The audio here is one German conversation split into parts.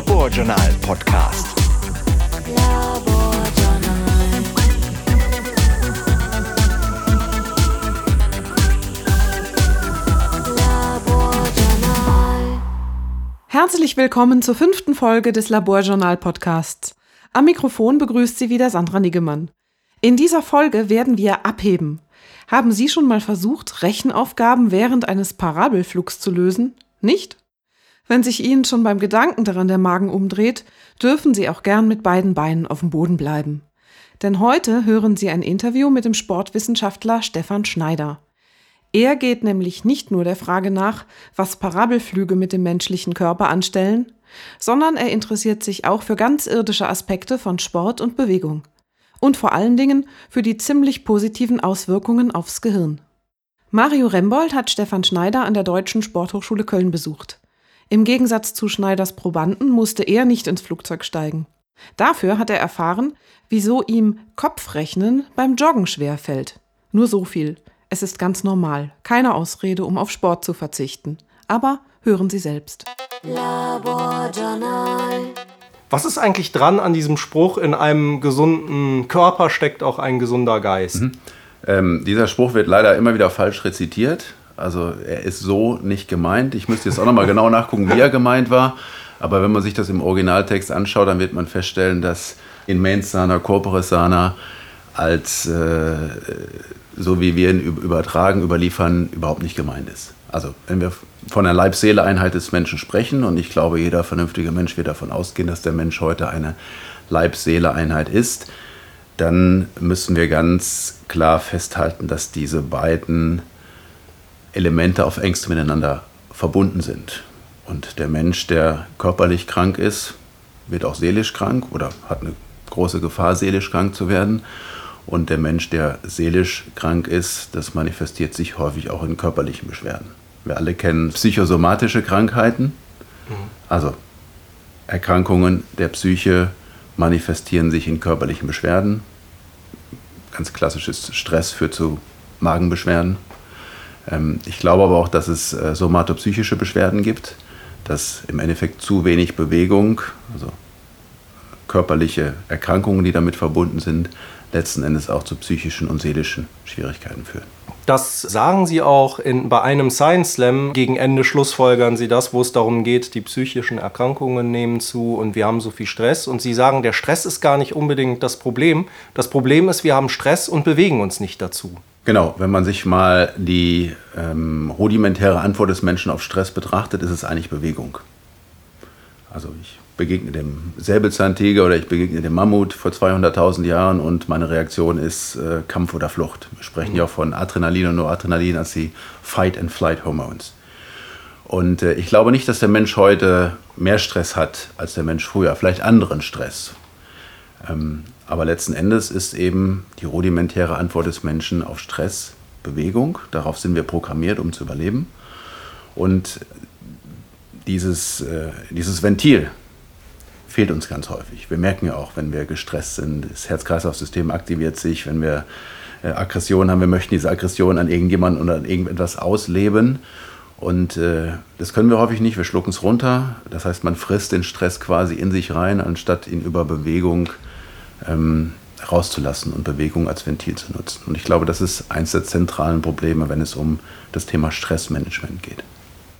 Laborjournal Podcast. Herzlich willkommen zur fünften Folge des Laborjournal Podcasts. Am Mikrofon begrüßt Sie wieder Sandra Niggemann. In dieser Folge werden wir abheben. Haben Sie schon mal versucht, Rechenaufgaben während eines Parabelflugs zu lösen? Nicht? Wenn sich Ihnen schon beim Gedanken daran der Magen umdreht, dürfen Sie auch gern mit beiden Beinen auf dem Boden bleiben. Denn heute hören Sie ein Interview mit dem Sportwissenschaftler Stefan Schneider. Er geht nämlich nicht nur der Frage nach, was Parabelflüge mit dem menschlichen Körper anstellen, sondern er interessiert sich auch für ganz irdische Aspekte von Sport und Bewegung. Und vor allen Dingen für die ziemlich positiven Auswirkungen aufs Gehirn. Mario Rembold hat Stefan Schneider an der Deutschen Sporthochschule Köln besucht. Im Gegensatz zu Schneiders Probanden musste er nicht ins Flugzeug steigen. Dafür hat er erfahren, wieso ihm Kopfrechnen beim Joggen schwer fällt. Nur so viel. Es ist ganz normal, keine Ausrede, um auf Sport zu verzichten. Aber hören Sie selbst. Was ist eigentlich dran an diesem Spruch, in einem gesunden Körper steckt auch ein gesunder Geist? Mhm. Ähm, dieser Spruch wird leider immer wieder falsch rezitiert. Also er ist so nicht gemeint. Ich müsste jetzt auch nochmal genau nachgucken, wie er gemeint war. Aber wenn man sich das im Originaltext anschaut, dann wird man feststellen, dass in mens sana corpore sana als äh, so wie wir ihn übertragen, überliefern, überhaupt nicht gemeint ist. Also wenn wir von der Leib-Seele-Einheit des Menschen sprechen, und ich glaube, jeder vernünftige Mensch wird davon ausgehen, dass der Mensch heute eine Leib-Seele-Einheit ist, dann müssen wir ganz klar festhalten, dass diese beiden Elemente auf engst miteinander verbunden sind. Und der Mensch, der körperlich krank ist, wird auch seelisch krank oder hat eine große Gefahr, seelisch krank zu werden. Und der Mensch, der seelisch krank ist, das manifestiert sich häufig auch in körperlichen Beschwerden. Wir alle kennen psychosomatische Krankheiten, also Erkrankungen der Psyche manifestieren sich in körperlichen Beschwerden. Ganz klassisches Stress führt zu Magenbeschwerden. Ähm, ich glaube aber auch, dass es äh, somatopsychische Beschwerden gibt, dass im Endeffekt zu wenig Bewegung, also körperliche Erkrankungen, die damit verbunden sind, letzten Endes auch zu psychischen und seelischen Schwierigkeiten führen. Das sagen Sie auch in, bei einem Science Slam. Gegen Ende schlussfolgern Sie das, wo es darum geht, die psychischen Erkrankungen nehmen zu und wir haben so viel Stress. Und Sie sagen, der Stress ist gar nicht unbedingt das Problem. Das Problem ist, wir haben Stress und bewegen uns nicht dazu. Genau, wenn man sich mal die ähm, rudimentäre Antwort des Menschen auf Stress betrachtet, ist es eigentlich Bewegung. Also ich begegne dem Säbelzahntiger oder ich begegne dem Mammut vor 200.000 Jahren und meine Reaktion ist äh, Kampf oder Flucht. Wir sprechen ja auch von Adrenalin und Noradrenalin als die Fight-and-Flight-Hormones. Und äh, ich glaube nicht, dass der Mensch heute mehr Stress hat als der Mensch früher, vielleicht anderen Stress. Ähm, aber letzten Endes ist eben die rudimentäre Antwort des Menschen auf Stress Bewegung. Darauf sind wir programmiert, um zu überleben. Und dieses, äh, dieses Ventil, fehlt uns ganz häufig. Wir merken ja auch, wenn wir gestresst sind, das Herz-Kreislauf-System aktiviert sich, wenn wir äh, Aggression haben, wir möchten diese Aggression an irgendjemanden oder an irgendetwas ausleben. Und äh, das können wir häufig nicht, wir schlucken es runter. Das heißt, man frisst den Stress quasi in sich rein, anstatt ihn über Bewegung ähm, rauszulassen und Bewegung als Ventil zu nutzen. Und ich glaube, das ist eines der zentralen Probleme, wenn es um das Thema Stressmanagement geht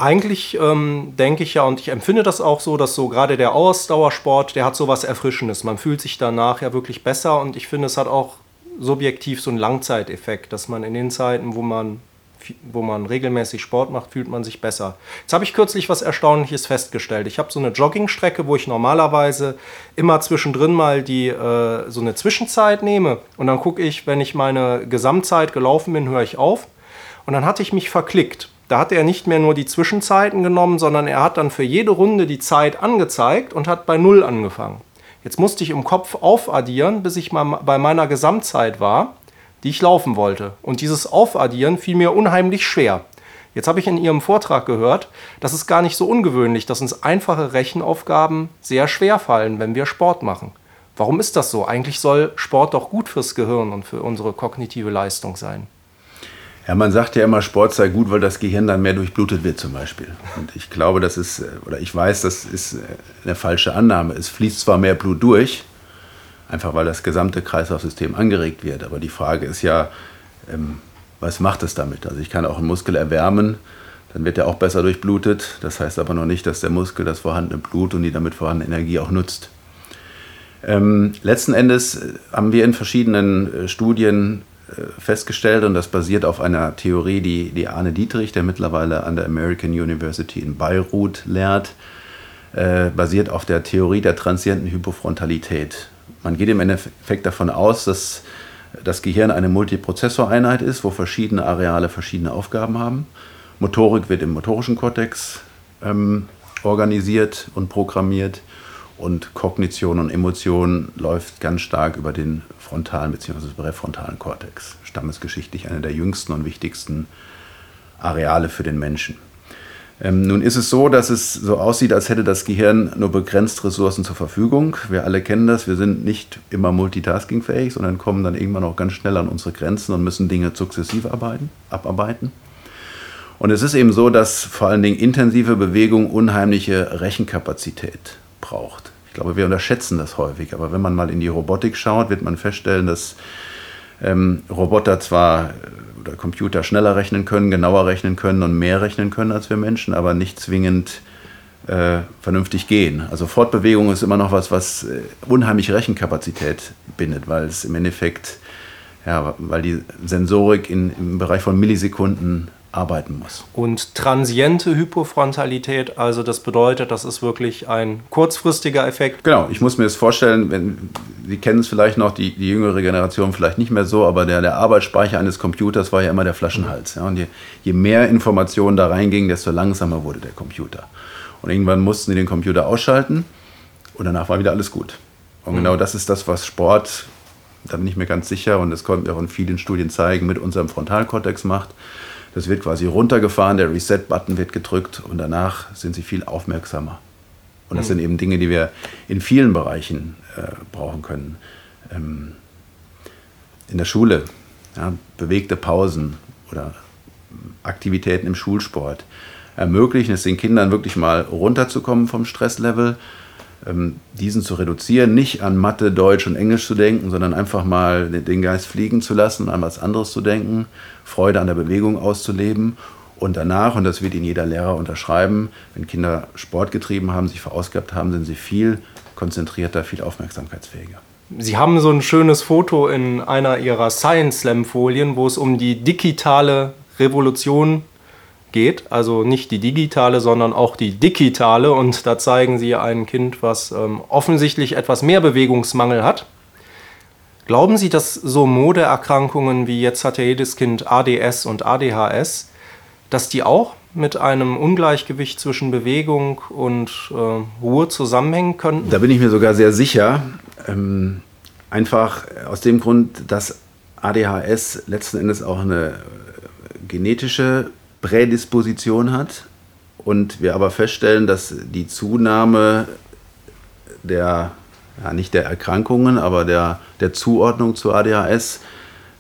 eigentlich ähm, denke ich ja, und ich empfinde das auch so, dass so gerade der Ausdauersport, der hat so was Erfrischendes. Man fühlt sich danach ja wirklich besser und ich finde, es hat auch subjektiv so einen Langzeiteffekt, dass man in den Zeiten, wo man, wo man regelmäßig Sport macht, fühlt man sich besser. Jetzt habe ich kürzlich was Erstaunliches festgestellt. Ich habe so eine Joggingstrecke, wo ich normalerweise immer zwischendrin mal die, äh, so eine Zwischenzeit nehme und dann gucke ich, wenn ich meine Gesamtzeit gelaufen bin, höre ich auf. Und dann hatte ich mich verklickt. Da hat er nicht mehr nur die Zwischenzeiten genommen, sondern er hat dann für jede Runde die Zeit angezeigt und hat bei Null angefangen. Jetzt musste ich im Kopf aufaddieren, bis ich mal bei meiner Gesamtzeit war, die ich laufen wollte. Und dieses Aufaddieren fiel mir unheimlich schwer. Jetzt habe ich in Ihrem Vortrag gehört, das ist gar nicht so ungewöhnlich, dass uns einfache Rechenaufgaben sehr schwer fallen, wenn wir Sport machen. Warum ist das so? Eigentlich soll Sport doch gut fürs Gehirn und für unsere kognitive Leistung sein. Ja, man sagt ja immer, Sport sei gut, weil das Gehirn dann mehr durchblutet wird zum Beispiel. Und ich glaube, das ist, oder ich weiß, das ist eine falsche Annahme. Es fließt zwar mehr Blut durch, einfach weil das gesamte Kreislaufsystem angeregt wird, aber die Frage ist ja, ähm, was macht es damit? Also ich kann auch einen Muskel erwärmen, dann wird er auch besser durchblutet. Das heißt aber noch nicht, dass der Muskel das vorhandene Blut und die damit vorhandene Energie auch nutzt. Ähm, letzten Endes haben wir in verschiedenen äh, Studien äh, festgestellt und das basiert auf einer Theorie, die, die Arne Dietrich, der mittlerweile an der American University in Beirut lehrt, äh, basiert auf der Theorie der transienten Hypofrontalität. Man geht im Endeffekt davon aus, dass das Gehirn eine Multiprozessoreinheit ist, wo verschiedene Areale verschiedene Aufgaben haben. Motorik wird im motorischen Kortex ähm, organisiert und programmiert und Kognition und Emotion läuft ganz stark über den frontalen bzw. präfrontalen Kortex. Stammesgeschichtlich einer der jüngsten und wichtigsten Areale für den Menschen. Ähm, nun ist es so, dass es so aussieht, als hätte das Gehirn nur begrenzt Ressourcen zur Verfügung. Wir alle kennen das. Wir sind nicht immer multitaskingfähig, sondern kommen dann irgendwann auch ganz schnell an unsere Grenzen und müssen Dinge sukzessiv arbeiten, abarbeiten. Und es ist eben so, dass vor allen Dingen intensive Bewegung unheimliche Rechenkapazität braucht. Ich glaube, wir unterschätzen das häufig, aber wenn man mal in die Robotik schaut, wird man feststellen, dass ähm, Roboter zwar Computer schneller rechnen können, genauer rechnen können und mehr rechnen können als wir Menschen, aber nicht zwingend äh, vernünftig gehen. Also Fortbewegung ist immer noch was, was äh, unheimlich Rechenkapazität bindet, weil es im Endeffekt, ja, weil die Sensorik in, im Bereich von Millisekunden arbeiten muss. Und transiente Hypofrontalität, also das bedeutet, das ist wirklich ein kurzfristiger Effekt. Genau, ich muss mir das vorstellen, wenn, Sie kennen es vielleicht noch, die, die jüngere Generation vielleicht nicht mehr so, aber der, der Arbeitsspeicher eines Computers war ja immer der Flaschenhals. Ja, und je, je mehr Informationen da reingingen, desto langsamer wurde der Computer. Und irgendwann mussten sie den Computer ausschalten und danach war wieder alles gut. Und genau mhm. das ist das, was Sport, da bin ich mir ganz sicher, und das konnten wir auch in vielen Studien zeigen, mit unserem Frontalkortex macht. Das wird quasi runtergefahren, der Reset-Button wird gedrückt und danach sind sie viel aufmerksamer. Und das mhm. sind eben Dinge, die wir in vielen Bereichen äh, brauchen können. Ähm, in der Schule, ja, bewegte Pausen oder Aktivitäten im Schulsport ermöglichen es den Kindern wirklich mal runterzukommen vom Stresslevel diesen zu reduzieren, nicht an Mathe, Deutsch und Englisch zu denken, sondern einfach mal den Geist fliegen zu lassen an was anderes zu denken, Freude an der Bewegung auszuleben und danach, und das wird Ihnen jeder Lehrer unterschreiben, wenn Kinder Sport getrieben haben, sich verausgabt haben, sind sie viel konzentrierter, viel aufmerksamkeitsfähiger. Sie haben so ein schönes Foto in einer Ihrer Science Slam Folien, wo es um die digitale Revolution geht. Also nicht die digitale, sondern auch die digitale. Und da zeigen sie ein Kind, was ähm, offensichtlich etwas mehr Bewegungsmangel hat. Glauben Sie, dass so Modeerkrankungen wie jetzt hat ja jedes Kind ADS und ADHS, dass die auch mit einem Ungleichgewicht zwischen Bewegung und äh, Ruhe zusammenhängen könnten? Da bin ich mir sogar sehr sicher. Ähm, einfach aus dem Grund, dass ADHS letzten Endes auch eine genetische Prädisposition hat und wir aber feststellen, dass die Zunahme der, ja nicht der Erkrankungen, aber der, der Zuordnung zu ADHS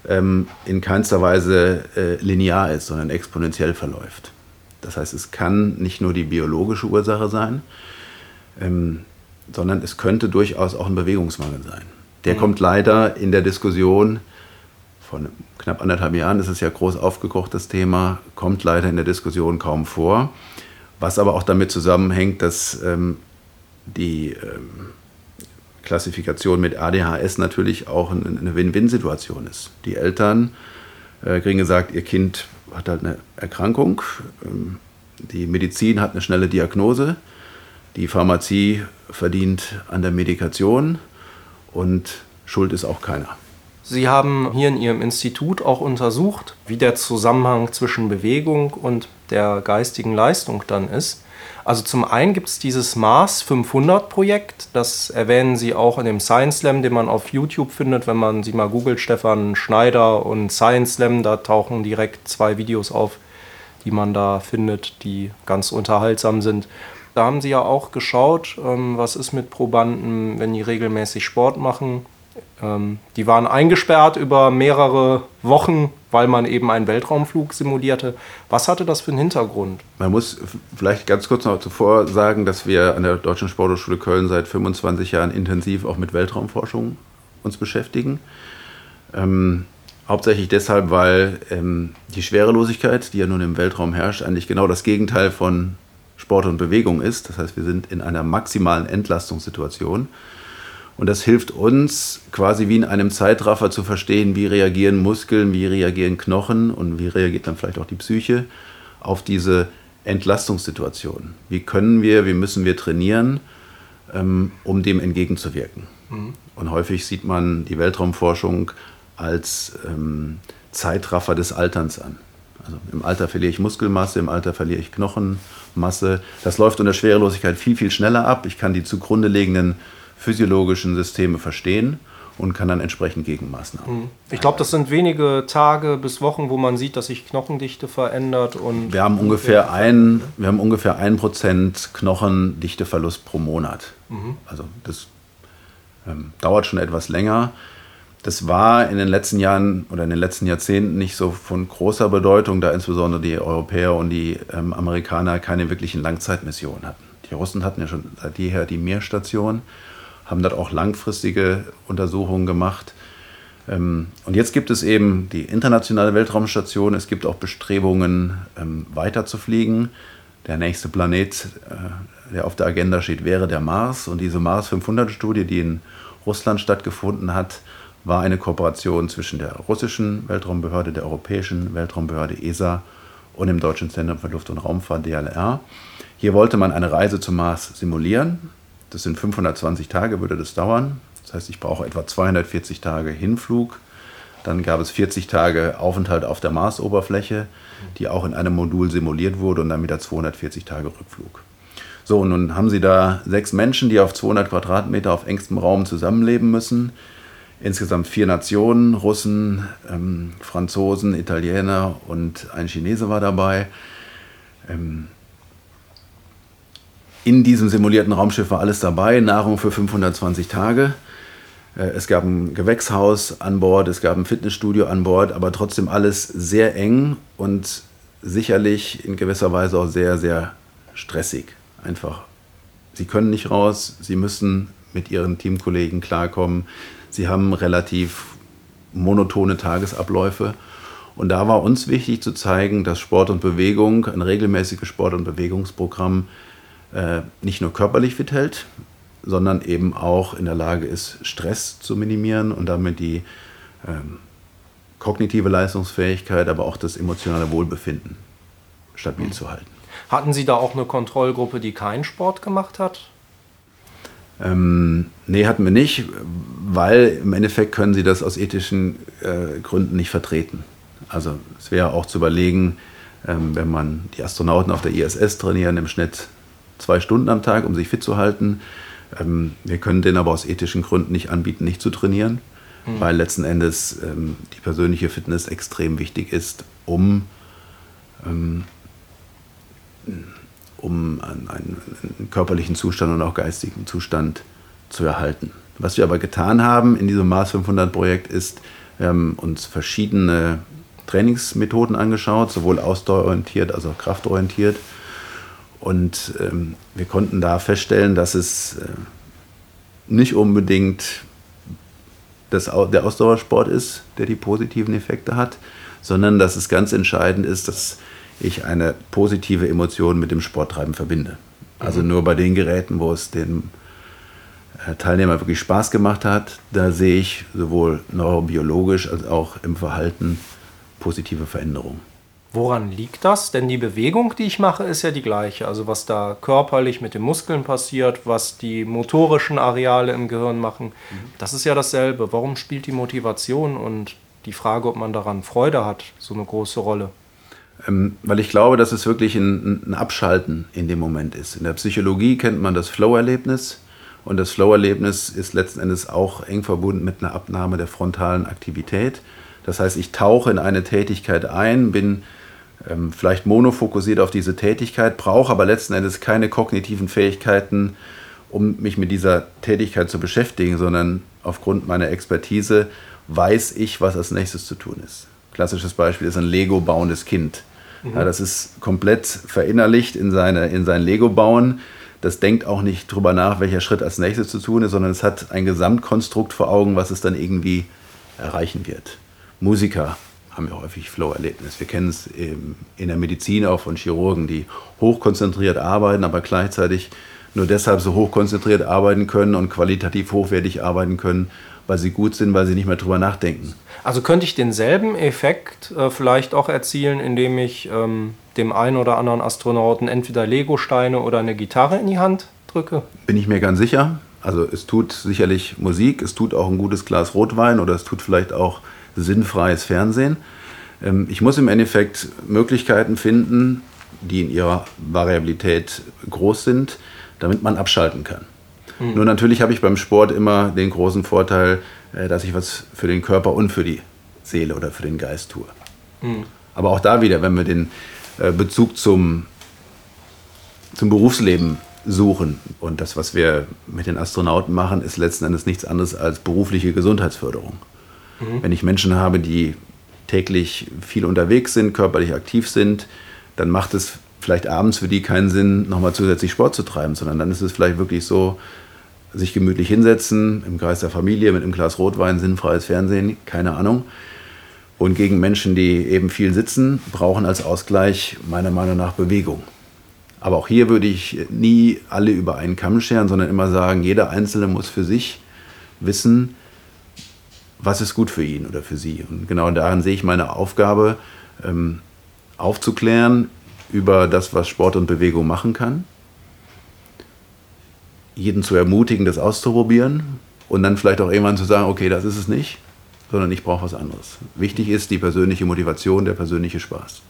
ähm, in keinster Weise äh, linear ist, sondern exponentiell verläuft. Das heißt, es kann nicht nur die biologische Ursache sein, ähm, sondern es könnte durchaus auch ein Bewegungsmangel sein. Der mhm. kommt leider in der Diskussion von knapp anderthalb Jahren ist es ja groß aufgekocht, das Thema, kommt leider in der Diskussion kaum vor. Was aber auch damit zusammenhängt, dass ähm, die ähm, Klassifikation mit ADHS natürlich auch eine Win-Win-Situation ist. Die Eltern äh, kriegen gesagt, ihr Kind hat halt eine Erkrankung, ähm, die Medizin hat eine schnelle Diagnose, die Pharmazie verdient an der Medikation und schuld ist auch keiner. Sie haben hier in Ihrem Institut auch untersucht, wie der Zusammenhang zwischen Bewegung und der geistigen Leistung dann ist. Also zum einen gibt es dieses Mars 500 Projekt, das erwähnen Sie auch in dem Science Slam, den man auf YouTube findet, wenn man Sie mal googelt, Stefan Schneider und Science Slam, da tauchen direkt zwei Videos auf, die man da findet, die ganz unterhaltsam sind. Da haben Sie ja auch geschaut, ähm, was ist mit Probanden, wenn die regelmäßig Sport machen, Ähm, die waren eingesperrt über mehrere Wochen, weil man eben einen Weltraumflug simulierte. Was hatte das für einen Hintergrund? Man muss vielleicht ganz kurz noch zuvor sagen, dass wir an der Deutschen Sporthochschule Köln seit 25 Jahren intensiv auch mit Weltraumforschung uns beschäftigen. Ähm, hauptsächlich deshalb, weil ähm, die Schwerelosigkeit, die ja nun im Weltraum herrscht, eigentlich genau das Gegenteil von Sport und Bewegung ist. Das heißt, wir sind in einer maximalen Entlastungssituation. Und das hilft uns quasi wie in einem Zeitraffer zu verstehen, wie reagieren Muskeln, wie reagieren Knochen und wie reagiert dann vielleicht auch die Psyche auf diese Entlastungssituation. Wie können wir, wie müssen wir trainieren, ähm, um dem entgegenzuwirken. Mhm. Und häufig sieht man die Weltraumforschung als ähm, Zeitraffer des Alterns an. Also im Alter verliere ich Muskelmasse, im Alter verliere ich Knochenmasse. Das läuft unter Schwerelosigkeit viel, viel schneller ab. Ich kann die zugrunde liegenden physiologischen Systeme verstehen und kann dann entsprechend Gegenmaßnahmen. Mhm. Ich glaube, das sind wenige Tage bis Wochen, wo man sieht, dass sich Knochendichte verändert. Und wir haben ungefähr ein, wir haben ungefähr ein Prozent Knochendichteverlust pro Monat. Mhm. Also das ähm, dauert schon etwas länger. Das war in den letzten Jahren oder in den letzten Jahrzehnten nicht so von großer Bedeutung, da insbesondere die Europäer und die ähm, Amerikaner keine wirklichen Langzeitmissionen hatten. Die Russen hatten ja schon seit jeher die Meerstation haben dort auch langfristige Untersuchungen gemacht. Ähm, und jetzt gibt es eben die internationale Weltraumstation. Es gibt auch Bestrebungen, ähm, weiter zu fliegen. Der nächste Planet, äh, der auf der Agenda steht, wäre der Mars. Und diese Mars 500-Studie, die in Russland stattgefunden hat, war eine Kooperation zwischen der russischen Weltraumbehörde, der europäischen Weltraumbehörde ESA und dem Deutschen Zentrum für Luft- und Raumfahrt DLR. Hier wollte man eine Reise zum Mars simulieren. Das sind 520 Tage, würde das dauern. Das heißt, ich brauche etwa 240 Tage Hinflug. Dann gab es 40 Tage Aufenthalt auf der Marsoberfläche, die auch in einem Modul simuliert wurde und dann wieder 240 Tage Rückflug. So, nun haben Sie da sechs Menschen, die auf 200 Quadratmeter auf engstem Raum zusammenleben müssen. Insgesamt vier Nationen, Russen, ähm, Franzosen, Italiener und ein Chinese war dabei. Ähm, in diesem simulierten Raumschiff war alles dabei, Nahrung für 520 Tage. Äh, es gab ein Gewächshaus an Bord, es gab ein Fitnessstudio an Bord, aber trotzdem alles sehr eng und sicherlich in gewisser Weise auch sehr, sehr stressig. Einfach, sie können nicht raus, sie müssen mit ihren Teamkollegen klarkommen, sie haben relativ monotone Tagesabläufe. Und da war uns wichtig zu zeigen, dass Sport und Bewegung, ein regelmäßiges Sport- und Bewegungsprogramm, äh, nicht nur körperlich fit hält, sondern eben auch in der Lage ist, Stress zu minimieren und damit die ähm, kognitive Leistungsfähigkeit, aber auch das emotionale Wohlbefinden stabil mhm. zu halten. Hatten Sie da auch eine Kontrollgruppe, die keinen Sport gemacht hat? Ähm, nee, hatten wir nicht, weil im Endeffekt können Sie das aus ethischen äh, Gründen nicht vertreten. Also es wäre auch zu überlegen, ähm, wenn man die Astronauten auf der ISS trainieren, im Schnitt zwei Stunden am Tag, um sich fit zu halten. Ähm, wir können denen aber aus ethischen Gründen nicht anbieten, nicht zu trainieren, mhm. weil letzten Endes ähm, die persönliche Fitness extrem wichtig ist, um, ähm, um einen, einen, körperlichen Zustand und auch geistigen Zustand zu erhalten. Was wir aber getan haben in diesem Mars 500 Projekt ist, wir haben uns verschiedene Trainingsmethoden angeschaut, sowohl ausdauerorientiert als auch kraftorientiert und ähm, wir konnten da feststellen, dass es äh, nicht unbedingt das, der Ausdauersport ist, der die positiven Effekte hat, sondern dass es ganz entscheidend ist, dass ich eine positive Emotion mit dem Sporttreiben verbinde. Also mhm. nur bei den Geräten, wo es dem äh, Teilnehmer wirklich Spaß gemacht hat, da sehe ich sowohl neurobiologisch als auch im Verhalten positive Veränderungen. Woran liegt das? Denn die Bewegung, die ich mache, ist ja die gleiche. Also was da körperlich mit den Muskeln passiert, was die motorischen Areale im Gehirn machen, mhm. das ist ja dasselbe. Warum spielt die Motivation und die Frage, ob man daran Freude hat, so eine große Rolle? Ähm, weil ich glaube, dass es wirklich ein, ein Abschalten in dem Moment ist. In der Psychologie kennt man das Flow-Erlebnis. Und das Flow-Erlebnis ist letzten Endes auch eng verbunden mit einer Abnahme der frontalen Aktivität. Das heißt, ich tauche in eine Tätigkeit ein, bin ähm, vielleicht monofokussiert auf diese Tätigkeit, brauche aber letzten Endes keine kognitiven Fähigkeiten, um mich mit dieser Tätigkeit zu beschäftigen, sondern aufgrund meiner Expertise weiß ich, was als nächstes zu tun ist. Klassisches Beispiel ist ein Lego bauendes Kind. Mhm. Ja, das ist komplett verinnerlicht in, seine, in sein Lego-Bauen. Das denkt auch nicht drüber nach, welcher Schritt als nächstes zu tun ist, sondern es hat ein Gesamtkonstrukt vor Augen, was es dann irgendwie erreichen wird. Musiker haben ja häufig Flow-Erlebnis. Wir kennen es in der Medizin auch von Chirurgen, die hochkonzentriert arbeiten, aber gleichzeitig nur deshalb so hochkonzentriert arbeiten können und qualitativ hochwertig arbeiten können, weil sie gut sind, weil sie nicht mehr drüber nachdenken. Also könnte ich denselben Effekt äh, vielleicht auch erzielen, indem ich ähm, dem einen oder anderen Astronauten entweder Lego-Steine oder eine Gitarre in die Hand drücke? Bin ich mir ganz sicher. Also es tut sicherlich Musik, es tut auch ein gutes Glas Rotwein oder es tut vielleicht auch sinnfreies Fernsehen. Ähm, ich muss im Endeffekt Möglichkeiten finden, die in ihrer Variabilität groß sind, damit man abschalten kann. Mhm. Nur natürlich habe ich beim Sport immer den großen Vorteil, äh, dass ich was für den Körper und für die Seele oder für den Geist tue. Mhm. Aber auch da wieder, wenn wir den äh, Bezug zum, zum Berufsleben suchen und das, was wir mit den Astronauten machen, ist letzten Endes nichts anderes als berufliche Gesundheitsförderung. Mhm. Wenn ich Menschen habe, die täglich viel unterwegs sind, körperlich aktiv sind, dann macht es vielleicht abends für die keinen Sinn, nochmal zusätzlich Sport zu treiben, sondern dann ist es vielleicht wirklich so, sich gemütlich hinsetzen, im Kreis der Familie mit einem Glas Rotwein, sinnfreies Fernsehen, keine Ahnung. Und gegen Menschen, die eben viel sitzen, brauchen als Ausgleich meiner Meinung nach Bewegung. Aber auch hier würde ich nie alle über einen Kamm scheren, sondern immer sagen, jeder Einzelne muss für sich wissen, was ist gut für ihn oder für sie. Und genau daran sehe ich meine Aufgabe, ähm, aufzuklären über das, was Sport und Bewegung machen kann jeden zu ermutigen, das auszuprobieren und dann vielleicht auch irgendwann zu sagen, okay, das ist es nicht, sondern ich brauche was anderes. Wichtig ist die persönliche Motivation, der persönliche Spaß.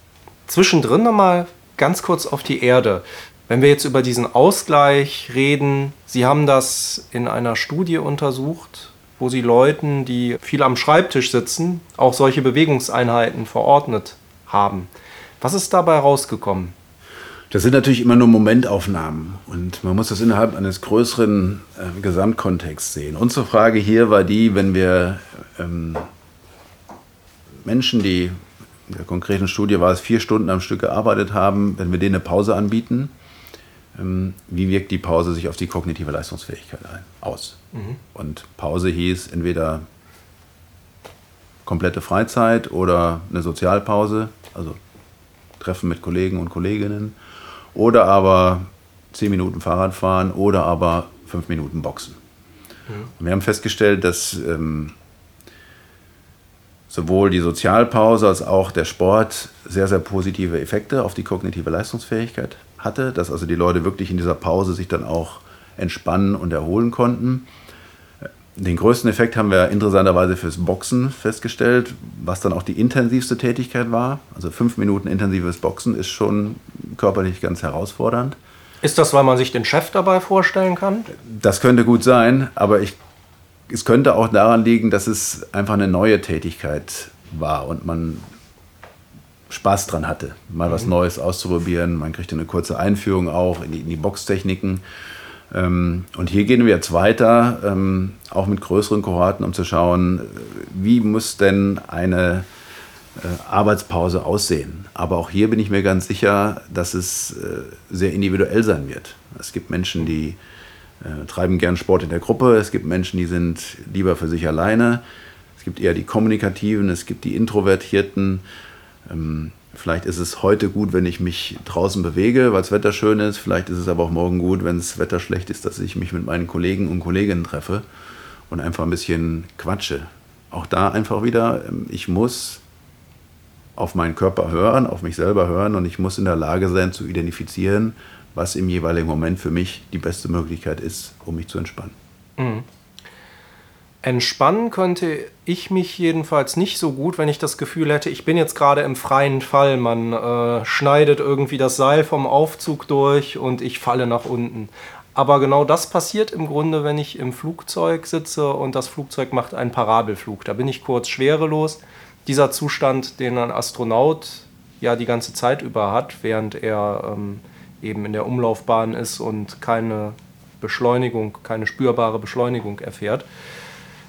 Zwischendrin nochmal ganz kurz auf die Erde. Wenn wir jetzt über diesen Ausgleich reden, Sie haben das in einer Studie untersucht, wo Sie Leuten, die viel am Schreibtisch sitzen, auch solche Bewegungseinheiten verordnet haben. Was ist dabei rausgekommen? Das sind natürlich immer nur Momentaufnahmen und man muss das innerhalb eines größeren äh, Gesamtkontexts sehen. Unsere Frage hier war die, wenn wir ähm, Menschen, die in der konkreten Studie war es vier Stunden am Stück gearbeitet haben, wenn wir denen eine Pause anbieten, wie wirkt die Pause sich auf die kognitive Leistungsfähigkeit ein, aus? Mhm. Und Pause hieß entweder komplette Freizeit oder eine Sozialpause, also Treffen mit Kollegen und Kolleginnen oder aber 10 Minuten Fahrrad fahren oder aber 5 Minuten Boxen. Mhm. wir haben festgestellt, dass ähm, sowohl die Sozialpause als auch der Sport sehr, sehr positive Effekte auf die kognitive Leistungsfähigkeit hatte, dass also die Leute wirklich in dieser Pause sich dann auch entspannen und erholen konnten. Den größten Effekt haben wir interessanterweise fürs Boxen festgestellt, was dann auch die intensivste Tätigkeit war. Also fünf Minuten intensives Boxen ist schon körperlich ganz herausfordernd. Ist das, weil man sich den Chef dabei vorstellen kann? Das könnte gut sein, aber ich, es könnte auch daran liegen, dass es einfach eine neue Tätigkeit war und man Spaß dran hatte, mal mhm. was Neues auszuprobieren. Man kriegte eine kurze Einführung auch in die, in die Boxtechniken. Ähm, und hier gehen wir jetzt weiter, ähm, auch mit größeren Kohorten, um zu schauen, wie muss denn eine äh, Arbeitspause aussehen. Aber auch hier bin ich mir ganz sicher, dass es äh, sehr individuell sein wird. Es gibt Menschen, die äh, treiben gern Sport in der Gruppe, es gibt Menschen, die sind lieber für sich alleine, es gibt eher die Kommunikativen, es gibt die Introvertierten. Ähm, Vielleicht ist es heute gut, wenn ich mich draußen bewege, weil das Wetter schön ist. Vielleicht ist es aber auch morgen gut, wenn das Wetter schlecht ist, dass ich mich mit meinen Kollegen und Kolleginnen treffe und einfach ein bisschen quatsche. Auch da einfach wieder, ähm, ich muss auf meinen Körper hören, auf mich selber hören und ich muss in der Lage sein zu identifizieren, was im jeweiligen Moment für mich die beste Möglichkeit ist, um mich zu entspannen. Mhm. Entspannen könnte ich mich jedenfalls nicht so gut, wenn ich das Gefühl hätte, ich bin jetzt gerade im freien Fall. Man äh, schneidet irgendwie das Seil vom Aufzug durch und ich falle nach unten. Aber genau das passiert im Grunde, wenn ich im Flugzeug sitze und das Flugzeug macht einen Parabelflug. Da bin ich kurz schwerelos. Dieser Zustand, den ein Astronaut ja die ganze Zeit über hat, während er ähm, eben in der Umlaufbahn ist und keine Beschleunigung, keine spürbare Beschleunigung erfährt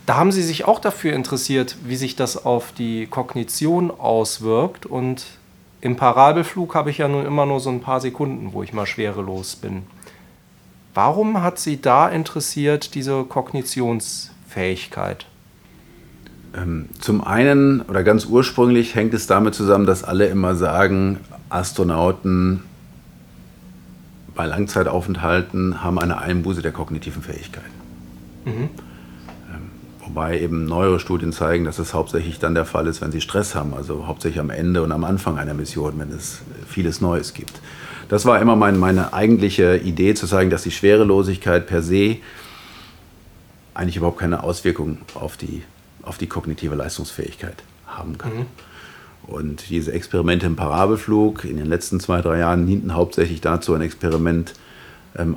Da haben Sie sich auch dafür interessiert, wie sich das auf die Kognition auswirkt. Und im Parabelflug habe ich ja nun immer nur so ein paar Sekunden, wo ich mal schwerelos bin. Warum hat Sie da interessiert, diese Kognitionsfähigkeit? Ähm, zum einen oder ganz ursprünglich hängt es damit zusammen, dass alle immer sagen, Astronauten bei Langzeitaufenthalten haben eine Einbuße der kognitiven Fähigkeiten. Mhm. Wobei eben neuere Studien zeigen, dass es hauptsächlich dann der Fall ist, wenn sie Stress haben, also hauptsächlich am Ende und am Anfang einer Mission, wenn es vieles Neues gibt. Das war immer mein, meine eigentliche Idee, zu sagen, dass die Schwerelosigkeit per se eigentlich überhaupt keine Auswirkung auf die, auf die kognitive Leistungsfähigkeit haben kann. Mhm. Und diese Experimente im Parabelflug in den letzten zwei, drei Jahren dienten hauptsächlich dazu, ein Experiment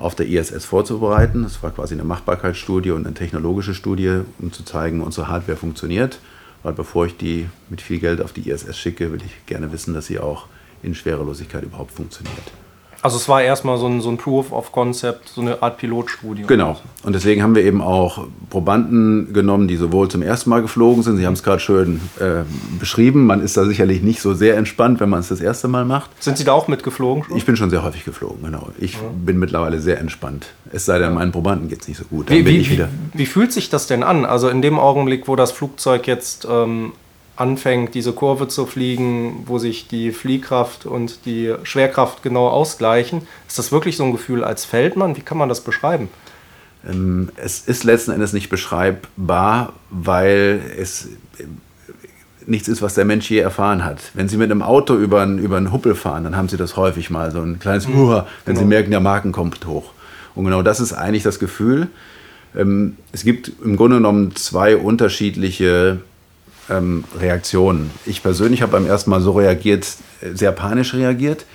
auf der ISS vorzubereiten. Das war quasi eine Machbarkeitsstudie und eine technologische Studie, um zu zeigen, unsere Hardware funktioniert. Weil bevor ich die mit viel Geld auf die ISS schicke, will ich gerne wissen, dass sie auch in Schwerelosigkeit überhaupt funktioniert. Also es war erstmal so ein, so ein Proof of Concept, so eine Art Pilotstudie. Genau. Und deswegen haben wir eben auch Probanden genommen, die sowohl zum ersten Mal geflogen sind, Sie haben es gerade schön äh, beschrieben, man ist da sicherlich nicht so sehr entspannt, wenn man es das erste Mal macht. Sind Sie da auch mitgeflogen? Ich bin schon sehr häufig geflogen, genau. Ich ja. bin mittlerweile sehr entspannt. Es sei denn, meinen Probanden geht es nicht so gut. Wie, wie, wie, wie, fühlt sich das denn an? Also in dem Augenblick, wo das Flugzeug jetzt ähm, anfängt, diese Kurve zu fliegen, wo sich die Fliehkraft und die Schwerkraft genau ausgleichen. Ist das wirklich so ein Gefühl als Feldmann? Wie kann man das beschreiben? Ähm, es ist letzten Endes nicht beschreibbar, weil es nichts ist, was der Mensch je erfahren hat. Wenn Sie mit einem Auto über einen, über einen Huppel fahren, dann haben Sie das häufig mal, so ein kleines mhm, wenn genau. Sie merken, der Marken kommt hoch. Und genau das ist eigentlich das Gefühl. Ähm, es gibt im Grunde genommen zwei unterschiedliche ähm, Reaktionen. Ich persönlich habe beim ersten Mal so reagiert, äh, sehr panisch reagiert,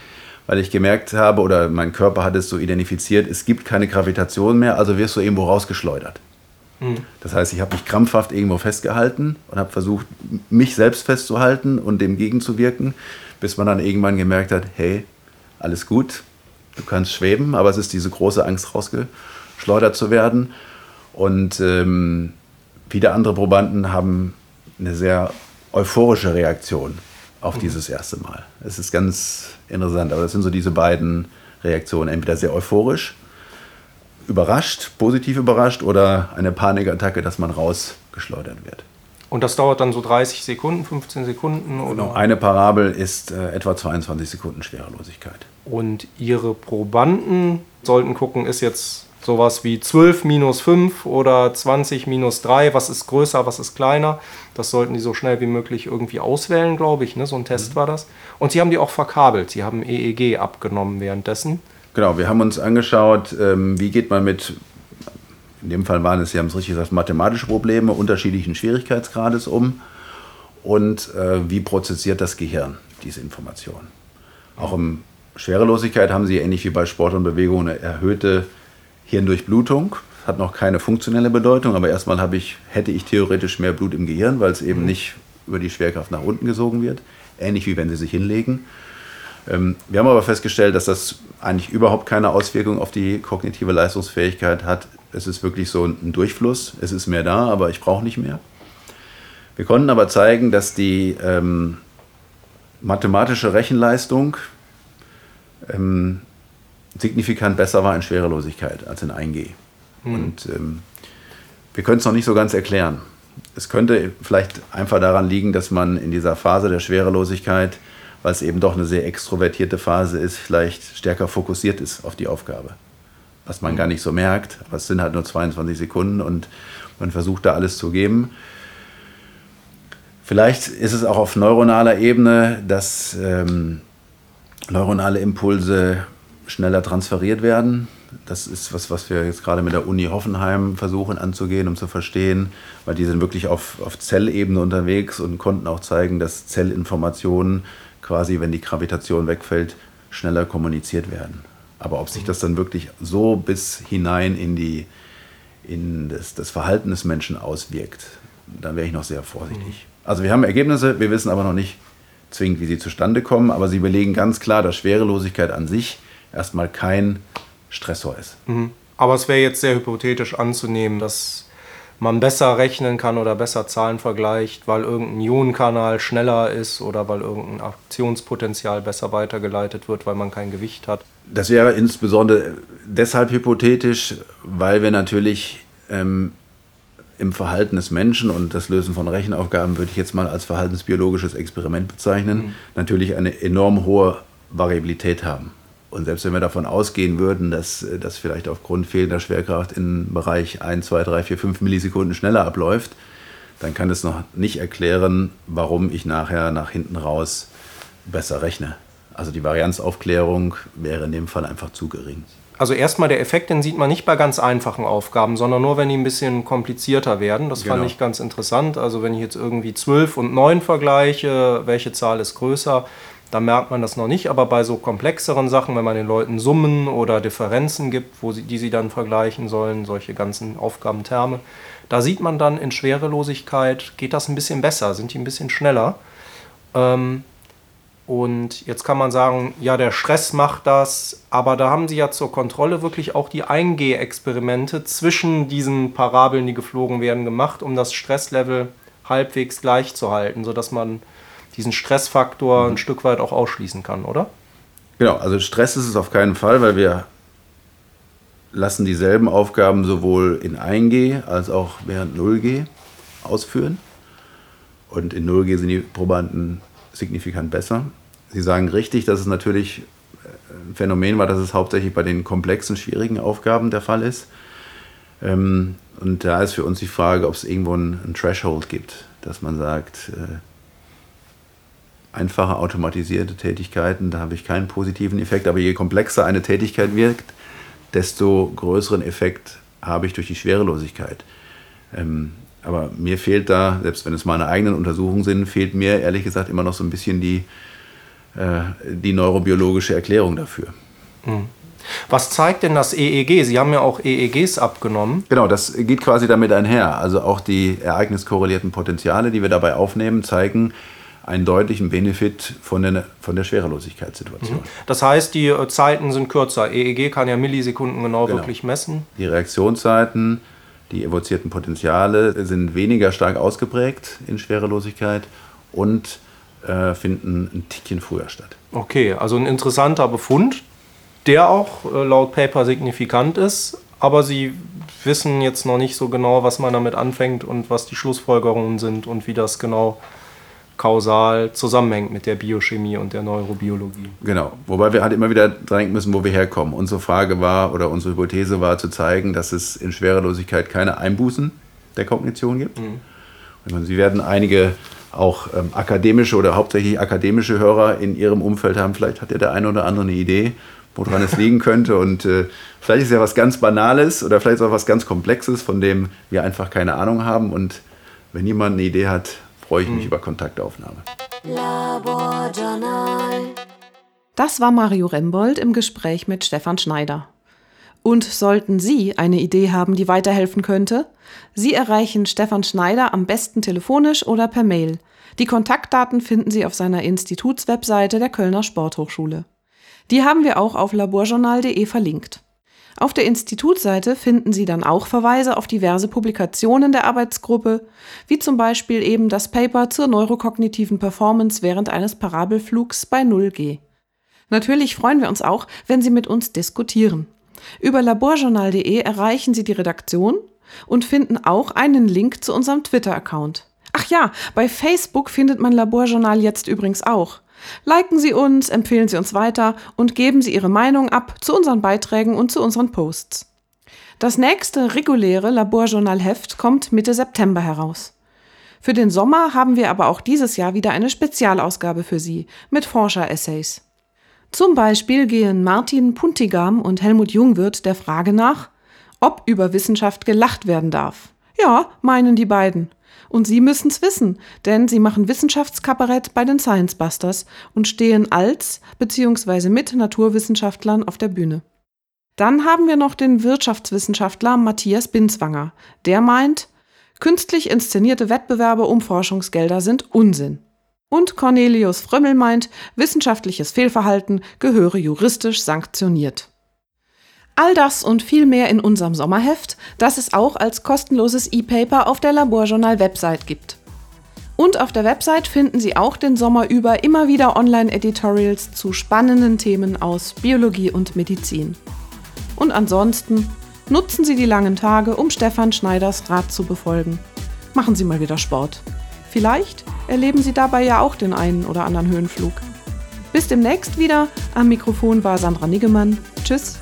weil ich gemerkt habe oder mein Körper hat es so identifiziert, es gibt keine Gravitation mehr, also wirst du irgendwo rausgeschleudert. Mhm. Das heißt, ich habe mich krampfhaft irgendwo festgehalten und habe versucht, mich selbst festzuhalten und dem gegenzuwirken, bis man dann irgendwann gemerkt hat, hey, alles gut, du kannst schweben, aber es ist diese große Angst, rausgeschleudert zu werden. Und ähm, viele andere Probanden haben eine sehr euphorische Reaktion auf mhm. dieses erste Mal. Es ist ganz interessant, aber das sind so diese beiden Reaktionen. Entweder sehr euphorisch, überrascht, positiv überrascht oder eine Panikattacke, dass man rausgeschleudert wird. Und das dauert dann so 30 Sekunden, 15 Sekunden? Oder? Genau, eine Parabel ist äh, etwa 22 Sekunden Schwerelosigkeit. Und Ihre Probanden sollten gucken, ist jetzt Sowas wie 12 minus 5 oder 20 minus 3, was ist größer, was ist kleiner. Das sollten die so schnell wie möglich irgendwie auswählen, glaube ich. Ne? So ein Test mhm. war das. Und sie haben die auch verkabelt. Sie haben EEG abgenommen währenddessen. Genau, wir haben uns angeschaut, ähm, wie geht man mit, in dem Fall waren es, Sie haben es richtig gesagt, mathematische Probleme unterschiedlichen Schwierigkeitsgrades um und äh, wie prozessiert das Gehirn diese Information. Auch im Schwerelosigkeit haben Sie ähnlich wie bei Sport und Bewegung eine erhöhte Hirndurchblutung hat noch keine funktionelle Bedeutung, aber erstmal habe ich, hätte ich theoretisch mehr Blut im Gehirn, weil es eben mhm. nicht über die Schwerkraft nach unten gesogen wird. Ähnlich wie wenn sie sich hinlegen. Ähm, wir haben aber festgestellt, dass das eigentlich überhaupt keine Auswirkung auf die kognitive Leistungsfähigkeit hat. Es ist wirklich so ein Durchfluss. Es ist mehr da, aber ich brauche nicht mehr. Wir konnten aber zeigen, dass die ähm, mathematische Rechenleistung ähm, signifikant besser war in Schwerelosigkeit als in 1G. Mhm. Und ähm, wir können es noch nicht so ganz erklären. Es könnte vielleicht einfach daran liegen, dass man in dieser Phase der Schwerelosigkeit, weil es eben doch eine sehr extrovertierte Phase ist, vielleicht stärker fokussiert ist auf die Aufgabe. Was man mhm. gar nicht so merkt, aber es sind halt nur 22 Sekunden und man versucht da alles zu geben. Vielleicht ist es auch auf neuronaler Ebene, dass ähm, neuronale Impulse schneller transferiert werden. Das ist was, was wir jetzt gerade mit der Uni Hoffenheim versuchen anzugehen, um zu verstehen, weil die sind wirklich auf, auf Zellebene unterwegs und konnten auch zeigen, dass Zellinformationen quasi, wenn die Gravitation wegfällt, schneller kommuniziert werden. Aber ob sich das dann wirklich so bis hinein in, die, in das, das Verhalten des Menschen auswirkt, da wäre ich noch sehr vorsichtig. Also wir haben Ergebnisse, wir wissen aber noch nicht zwingend, wie sie zustande kommen, aber sie belegen ganz klar, dass Schwerelosigkeit an sich erstmal kein Stressor ist. Mhm. Aber es wäre jetzt sehr hypothetisch anzunehmen, dass man besser rechnen kann oder besser Zahlen vergleicht, weil irgendein Ionenkanal schneller ist oder weil irgendein Aktionspotenzial besser weitergeleitet wird, weil man kein Gewicht hat. Das wäre insbesondere deshalb hypothetisch, weil wir natürlich ähm, im Verhalten des Menschen und das Lösen von Rechenaufgaben würde ich jetzt mal als verhaltensbiologisches Experiment bezeichnen, mhm. natürlich eine enorm hohe Variabilität haben. Und selbst wenn wir davon ausgehen würden, dass das vielleicht aufgrund fehlender Schwerkraft im Bereich 1, 2, 3, 4, 5 Millisekunden schneller abläuft, dann kann es noch nicht erklären, warum ich nachher nach hinten raus besser rechne. Also die Varianzaufklärung wäre in dem Fall einfach zu gering. Also erstmal der Effekt, den sieht man nicht bei ganz einfachen Aufgaben, sondern nur, wenn die ein bisschen komplizierter werden. Das genau. fand ich ganz interessant. Also wenn ich jetzt irgendwie 12 und 9 vergleiche, welche Zahl ist größer, da merkt man das noch nicht, aber bei so komplexeren Sachen, wenn man den Leuten Summen oder Differenzen gibt, wo sie, die sie dann vergleichen sollen, solche ganzen Aufgabenterme, da sieht man dann in Schwerelosigkeit, geht das ein bisschen besser, sind die ein bisschen schneller. Ähm, und jetzt kann man sagen, ja, der Stress macht das, aber da haben sie ja zur Kontrolle wirklich auch die Eingeh-Experimente zwischen diesen Parabeln, die geflogen werden, gemacht, um das Stresslevel halbwegs gleich zu halten, sodass man diesen Stressfaktor mhm. ein Stück weit auch ausschließen kann, oder? Genau, also Stress ist es auf keinen Fall, weil wir lassen dieselben Aufgaben sowohl in 1G als auch während 0G ausführen. Und in 0G sind die Probanden signifikant besser. Sie sagen richtig, dass es natürlich ein Phänomen war, dass es hauptsächlich bei den komplexen, schwierigen Aufgaben der Fall ist. Ähm, und da ist für uns die Frage, ob es irgendwo ein Threshold gibt, dass man sagt, äh, einfache automatisierte Tätigkeiten, da habe ich keinen positiven Effekt. Aber je komplexer eine Tätigkeit wirkt, desto größeren Effekt habe ich durch die Schwerelosigkeit. Ähm, aber mir fehlt da, selbst wenn es meine eigenen Untersuchungen sind, fehlt mir ehrlich gesagt immer noch so ein bisschen die, äh, die neurobiologische Erklärung dafür. Mhm. Was zeigt denn das EEG? Sie haben ja auch EEGs abgenommen. Genau, das geht quasi damit einher. Also auch die ereigniskorrelierten Potenziale, die wir dabei aufnehmen, zeigen, einen deutlichen Benefit von der, von der Schwerelosigkeitssituation. Mhm. Das heißt, die äh, Zeiten sind kürzer. EEG kann ja Millisekunden genau, genau. wirklich messen. Die Reaktionszeiten, die evozierten Potenziale sind weniger stark ausgeprägt in Schwerelosigkeit und äh, finden ein Tickchen früher statt. Okay, also ein interessanter Befund, der auch äh, laut Paper signifikant ist, aber Sie wissen jetzt noch nicht so genau, was man damit anfängt und was die Schlussfolgerungen sind und wie das genau kausal zusammenhängt mit der Biochemie und der Neurobiologie. Genau, wobei wir halt immer wieder drängen müssen, wo wir herkommen. Unsere Frage war oder unsere Hypothese war zu zeigen, dass es in Schwerelosigkeit keine Einbußen der Kognition gibt. Mhm. Sie werden einige auch ähm, akademische oder hauptsächlich akademische Hörer in ihrem Umfeld haben. Vielleicht hat ja der eine oder andere eine Idee, woran es liegen könnte. Und äh, vielleicht ist ja was ganz Banales oder vielleicht auch was ganz Komplexes, von dem wir einfach keine Ahnung haben. Und wenn jemand eine Idee hat, freue ich mich über Kontaktaufnahme. Das war Mario Rembold im Gespräch mit Stefan Schneider. Und sollten Sie eine Idee haben, die weiterhelfen könnte, Sie erreichen Stefan Schneider am besten telefonisch oder per Mail. Die Kontaktdaten finden Sie auf seiner Institutswebseite der Kölner Sporthochschule. Die haben wir auch auf laborjournal.de verlinkt. Auf der Institutsseite finden Sie dann auch Verweise auf diverse Publikationen der Arbeitsgruppe, wie zum Beispiel eben das Paper zur neurokognitiven Performance während eines Parabelflugs bei 0G. Natürlich freuen wir uns auch, wenn Sie mit uns diskutieren. Über laborjournal.de erreichen Sie die Redaktion und finden auch einen Link zu unserem Twitter-Account. Ach ja, bei Facebook findet man Laborjournal jetzt übrigens auch. Liken Sie uns, empfehlen Sie uns weiter und geben Sie Ihre Meinung ab zu unseren Beiträgen und zu unseren Posts. Das nächste reguläre Laborjournal-Heft kommt Mitte September heraus. Für den Sommer haben wir aber auch dieses Jahr wieder eine Spezialausgabe für Sie mit Forscher-Essays. Zum Beispiel gehen Martin Puntigam und Helmut Jungwirth der Frage nach, ob über Wissenschaft gelacht werden darf. Ja, meinen die beiden. Und Sie müssen's wissen, denn Sie machen Wissenschaftskabarett bei den Science Busters und stehen als bzw. mit Naturwissenschaftlern auf der Bühne. Dann haben wir noch den Wirtschaftswissenschaftler Matthias Binswanger. Der meint, künstlich inszenierte Wettbewerbe um Forschungsgelder sind Unsinn. Und Cornelius Frömmel meint, wissenschaftliches Fehlverhalten gehöre juristisch sanktioniert. All das und viel mehr in unserem Sommerheft, das es auch als kostenloses E-Paper auf der Laborjournal-Website gibt. Und auf der Website finden Sie auch den Sommer über immer wieder Online-Editorials zu spannenden Themen aus Biologie und Medizin. Und ansonsten nutzen Sie die langen Tage, um Stefan Schneiders Rat zu befolgen. Machen Sie mal wieder Sport. Vielleicht erleben Sie dabei ja auch den einen oder anderen Höhenflug. Bis demnächst wieder. Am Mikrofon war Sandra Niggemann. Tschüss.